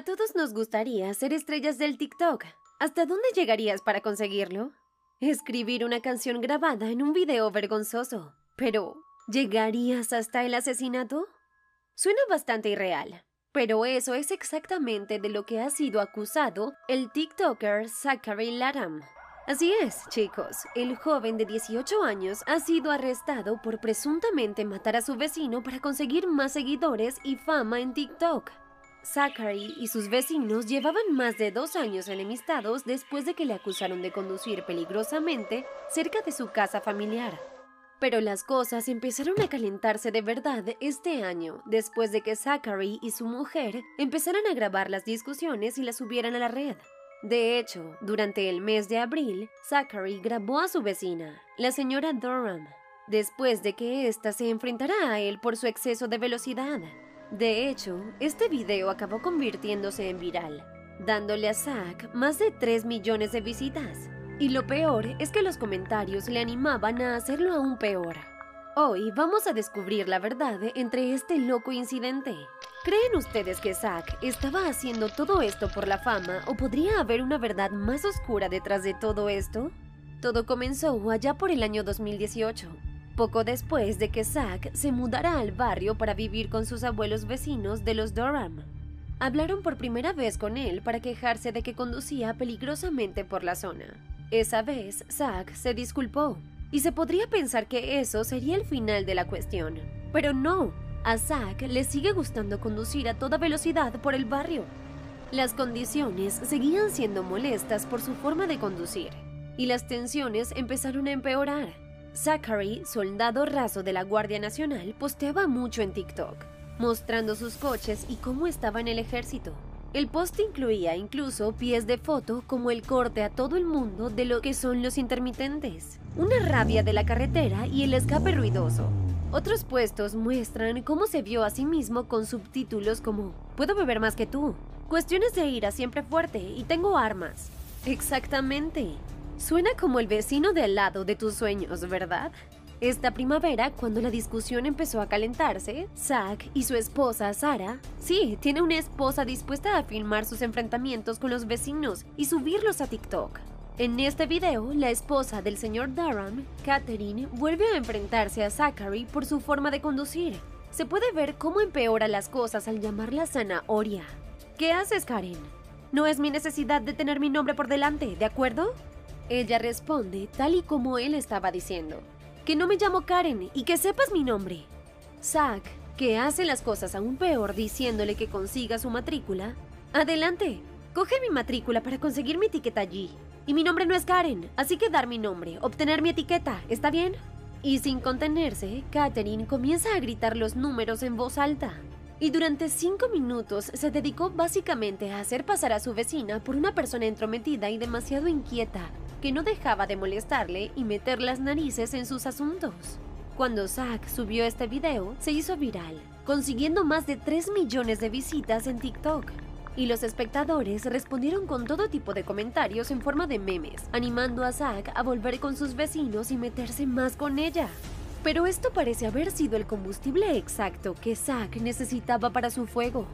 A todos nos gustaría ser estrellas del TikTok. ¿Hasta dónde llegarías para conseguirlo? Escribir una canción grabada en un video vergonzoso. Pero, ¿llegarías hasta el asesinato? Suena bastante irreal, pero eso es exactamente de lo que ha sido acusado el TikToker Zachary Laram. Así es, chicos, el joven de 18 años ha sido arrestado por presuntamente matar a su vecino para conseguir más seguidores y fama en TikTok. Zachary y sus vecinos llevaban más de dos años enemistados después de que le acusaron de conducir peligrosamente cerca de su casa familiar. Pero las cosas empezaron a calentarse de verdad este año, después de que Zachary y su mujer empezaran a grabar las discusiones y las subieran a la red. De hecho, durante el mes de abril, Zachary grabó a su vecina, la señora Durham, después de que ésta se enfrentara a él por su exceso de velocidad. De hecho, este video acabó convirtiéndose en viral, dándole a Zach más de 3 millones de visitas. Y lo peor es que los comentarios le animaban a hacerlo aún peor. Hoy vamos a descubrir la verdad entre este loco incidente. ¿Creen ustedes que Zack estaba haciendo todo esto por la fama o podría haber una verdad más oscura detrás de todo esto? Todo comenzó allá por el año 2018, poco después de que Zack se mudara al barrio para vivir con sus abuelos vecinos de los Durham. Hablaron por primera vez con él para quejarse de que conducía peligrosamente por la zona. Esa vez, Zack se disculpó, y se podría pensar que eso sería el final de la cuestión. Pero no, a Zack le sigue gustando conducir a toda velocidad por el barrio. Las condiciones seguían siendo molestas por su forma de conducir, y las tensiones empezaron a empeorar. Zachary, soldado raso de la Guardia Nacional, posteaba mucho en TikTok, mostrando sus coches y cómo estaba en el ejército. El post incluía incluso pies de foto como el corte a todo el mundo de lo que son los intermitentes, una rabia de la carretera y el escape ruidoso, otros puestos muestran cómo se vio a sí mismo con subtítulos como Puedo beber más que tú. Cuestiones de ira siempre fuerte y tengo armas. Exactamente. Suena como el vecino de al lado de tus sueños, ¿verdad? Esta primavera, cuando la discusión empezó a calentarse, Zack y su esposa Sara, sí, tiene una esposa dispuesta a filmar sus enfrentamientos con los vecinos y subirlos a TikTok. En este video, la esposa del señor Durham, Catherine, vuelve a enfrentarse a Zachary por su forma de conducir. Se puede ver cómo empeora las cosas al llamarla zanahoria. ¿Qué haces, Karen? No es mi necesidad de tener mi nombre por delante, ¿de acuerdo? Ella responde tal y como él estaba diciendo. Que no me llamo Karen y que sepas mi nombre. Zack, que hace las cosas aún peor diciéndole que consiga su matrícula. Adelante, coge mi matrícula para conseguir mi etiqueta allí. Y mi nombre no es Karen, así que dar mi nombre, obtener mi etiqueta, ¿está bien? Y sin contenerse, Katherine comienza a gritar los números en voz alta. Y durante cinco minutos se dedicó básicamente a hacer pasar a su vecina por una persona entrometida y demasiado inquieta, que no dejaba de molestarle y meter las narices en sus asuntos. Cuando Zack subió este video, se hizo viral, consiguiendo más de 3 millones de visitas en TikTok y los espectadores respondieron con todo tipo de comentarios en forma de memes, animando a Zack a volver con sus vecinos y meterse más con ella. Pero esto parece haber sido el combustible exacto que Zack necesitaba para su fuego.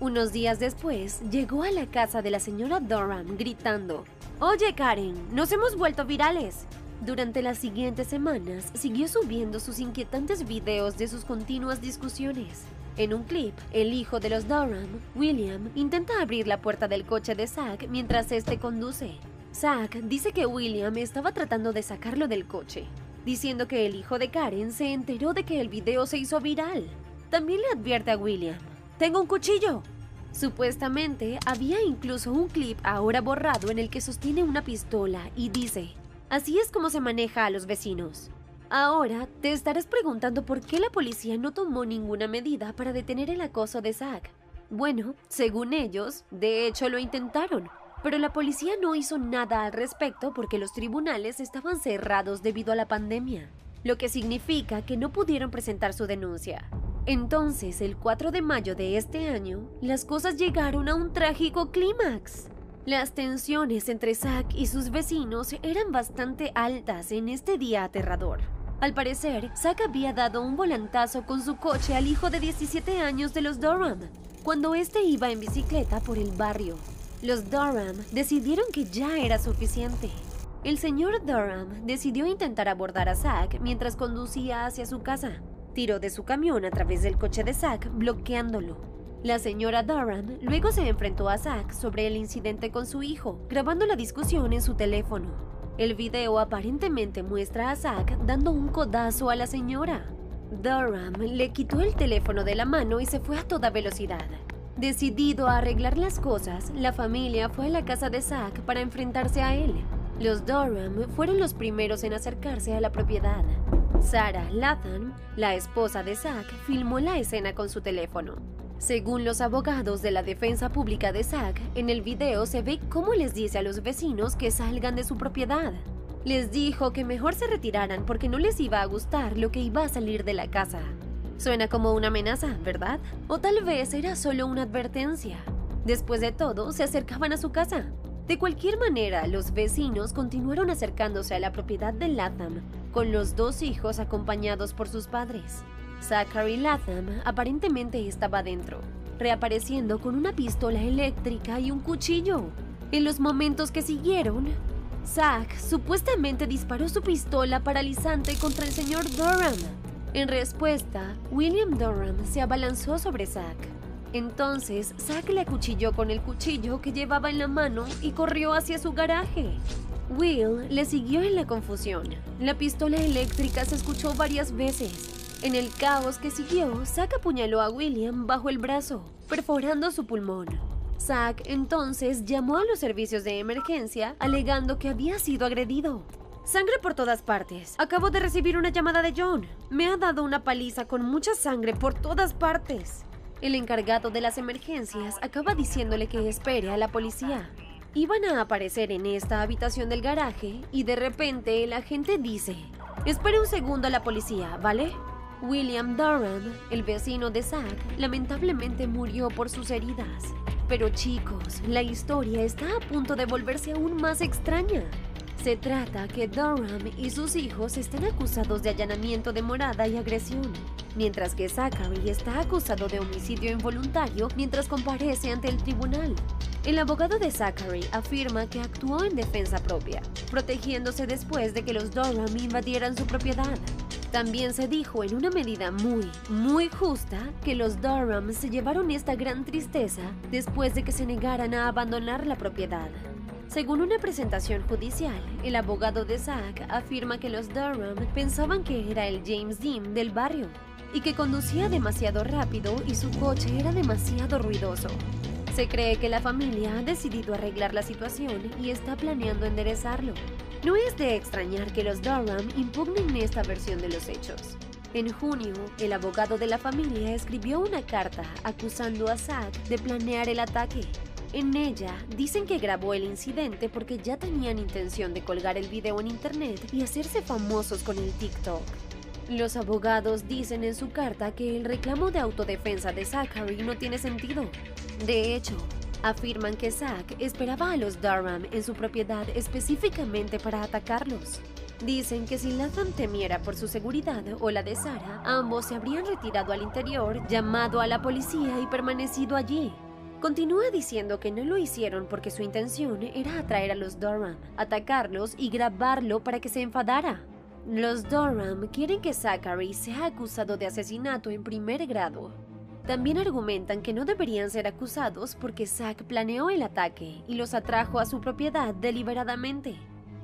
Unos días después, llegó a la casa de la señora Durham gritando, Oye Karen, nos hemos vuelto virales. Durante las siguientes semanas, siguió subiendo sus inquietantes videos de sus continuas discusiones. En un clip, el hijo de los Durham, William, intenta abrir la puerta del coche de Zack mientras este conduce. Zack dice que William estaba tratando de sacarlo del coche, diciendo que el hijo de Karen se enteró de que el video se hizo viral. También le advierte a William, ¡Tengo un cuchillo! Supuestamente había incluso un clip ahora borrado en el que sostiene una pistola y dice, así es como se maneja a los vecinos. Ahora te estarás preguntando por qué la policía no tomó ninguna medida para detener el acoso de Zack. Bueno, según ellos, de hecho lo intentaron, pero la policía no hizo nada al respecto porque los tribunales estaban cerrados debido a la pandemia, lo que significa que no pudieron presentar su denuncia. Entonces, el 4 de mayo de este año, las cosas llegaron a un trágico clímax. Las tensiones entre Zack y sus vecinos eran bastante altas en este día aterrador. Al parecer, Zack había dado un volantazo con su coche al hijo de 17 años de los Durham, cuando este iba en bicicleta por el barrio. Los Durham decidieron que ya era suficiente. El señor Durham decidió intentar abordar a Zack mientras conducía hacia su casa. Tiró de su camión a través del coche de Zack, bloqueándolo. La señora Durham luego se enfrentó a Zack sobre el incidente con su hijo, grabando la discusión en su teléfono. El video aparentemente muestra a Zack dando un codazo a la señora. Durham le quitó el teléfono de la mano y se fue a toda velocidad. Decidido a arreglar las cosas, la familia fue a la casa de Zack para enfrentarse a él. Los Durham fueron los primeros en acercarse a la propiedad. Sarah Latham, la esposa de Zack, filmó la escena con su teléfono. Según los abogados de la defensa pública de Zack, en el video se ve cómo les dice a los vecinos que salgan de su propiedad. Les dijo que mejor se retiraran porque no les iba a gustar lo que iba a salir de la casa. Suena como una amenaza, ¿verdad? O tal vez era solo una advertencia. Después de todo, se acercaban a su casa. De cualquier manera, los vecinos continuaron acercándose a la propiedad de Latham, con los dos hijos acompañados por sus padres. Zachary Latham aparentemente estaba dentro, reapareciendo con una pistola eléctrica y un cuchillo. En los momentos que siguieron, Zach supuestamente disparó su pistola paralizante contra el señor Durham. En respuesta, William Durham se abalanzó sobre Zach. Entonces, Zack le acuchilló con el cuchillo que llevaba en la mano y corrió hacia su garaje. Will le siguió en la confusión. La pistola eléctrica se escuchó varias veces. En el caos que siguió, Zack apuñaló a William bajo el brazo, perforando su pulmón. Zack entonces llamó a los servicios de emergencia alegando que había sido agredido. Sangre por todas partes. Acabo de recibir una llamada de John. Me ha dado una paliza con mucha sangre por todas partes. El encargado de las emergencias acaba diciéndole que espere a la policía. Iban a aparecer en esta habitación del garaje y de repente el agente dice, espere un segundo a la policía, ¿vale? William Durham, el vecino de Zack, lamentablemente murió por sus heridas. Pero chicos, la historia está a punto de volverse aún más extraña. Se trata que Durham y sus hijos están acusados de allanamiento de morada y agresión, mientras que Zachary está acusado de homicidio involuntario mientras comparece ante el tribunal. El abogado de Zachary afirma que actuó en defensa propia, protegiéndose después de que los Durham invadieran su propiedad. También se dijo en una medida muy, muy justa que los Durham se llevaron esta gran tristeza después de que se negaran a abandonar la propiedad. Según una presentación judicial, el abogado de Zack afirma que los Durham pensaban que era el James Dean del barrio y que conducía demasiado rápido y su coche era demasiado ruidoso. Se cree que la familia ha decidido arreglar la situación y está planeando enderezarlo. No es de extrañar que los Durham impugnen esta versión de los hechos. En junio, el abogado de la familia escribió una carta acusando a Zack de planear el ataque en ella dicen que grabó el incidente porque ya tenían intención de colgar el video en internet y hacerse famosos con el TikTok. Los abogados dicen en su carta que el reclamo de autodefensa de Zachary no tiene sentido. De hecho, afirman que Zach esperaba a los Durham en su propiedad específicamente para atacarlos. Dicen que si Latham temiera por su seguridad o la de Sarah, ambos se habrían retirado al interior, llamado a la policía y permanecido allí. Continúa diciendo que no lo hicieron porque su intención era atraer a los Durham, atacarlos y grabarlo para que se enfadara. Los Durham quieren que Zachary sea acusado de asesinato en primer grado. También argumentan que no deberían ser acusados porque Zack planeó el ataque y los atrajo a su propiedad deliberadamente.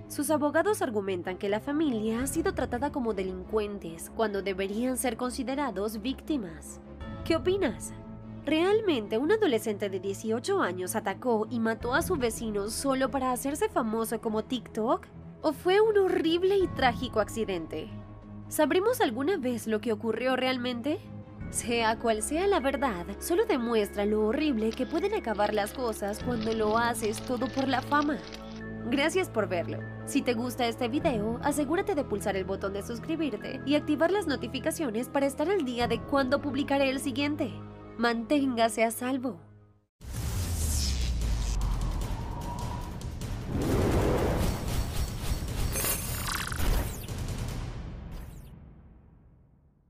Sus abogados argumentan que la familia ha sido tratada como delincuentes cuando deberían ser considerados víctimas. ¿Qué opinas? ¿Realmente un adolescente de 18 años atacó y mató a su vecino solo para hacerse famoso como TikTok? ¿O fue un horrible y trágico accidente? ¿Sabremos alguna vez lo que ocurrió realmente? Sea cual sea la verdad, solo demuestra lo horrible que pueden acabar las cosas cuando lo haces todo por la fama. Gracias por verlo. Si te gusta este video, asegúrate de pulsar el botón de suscribirte y activar las notificaciones para estar al día de cuando publicaré el siguiente. Manténgase a salvo.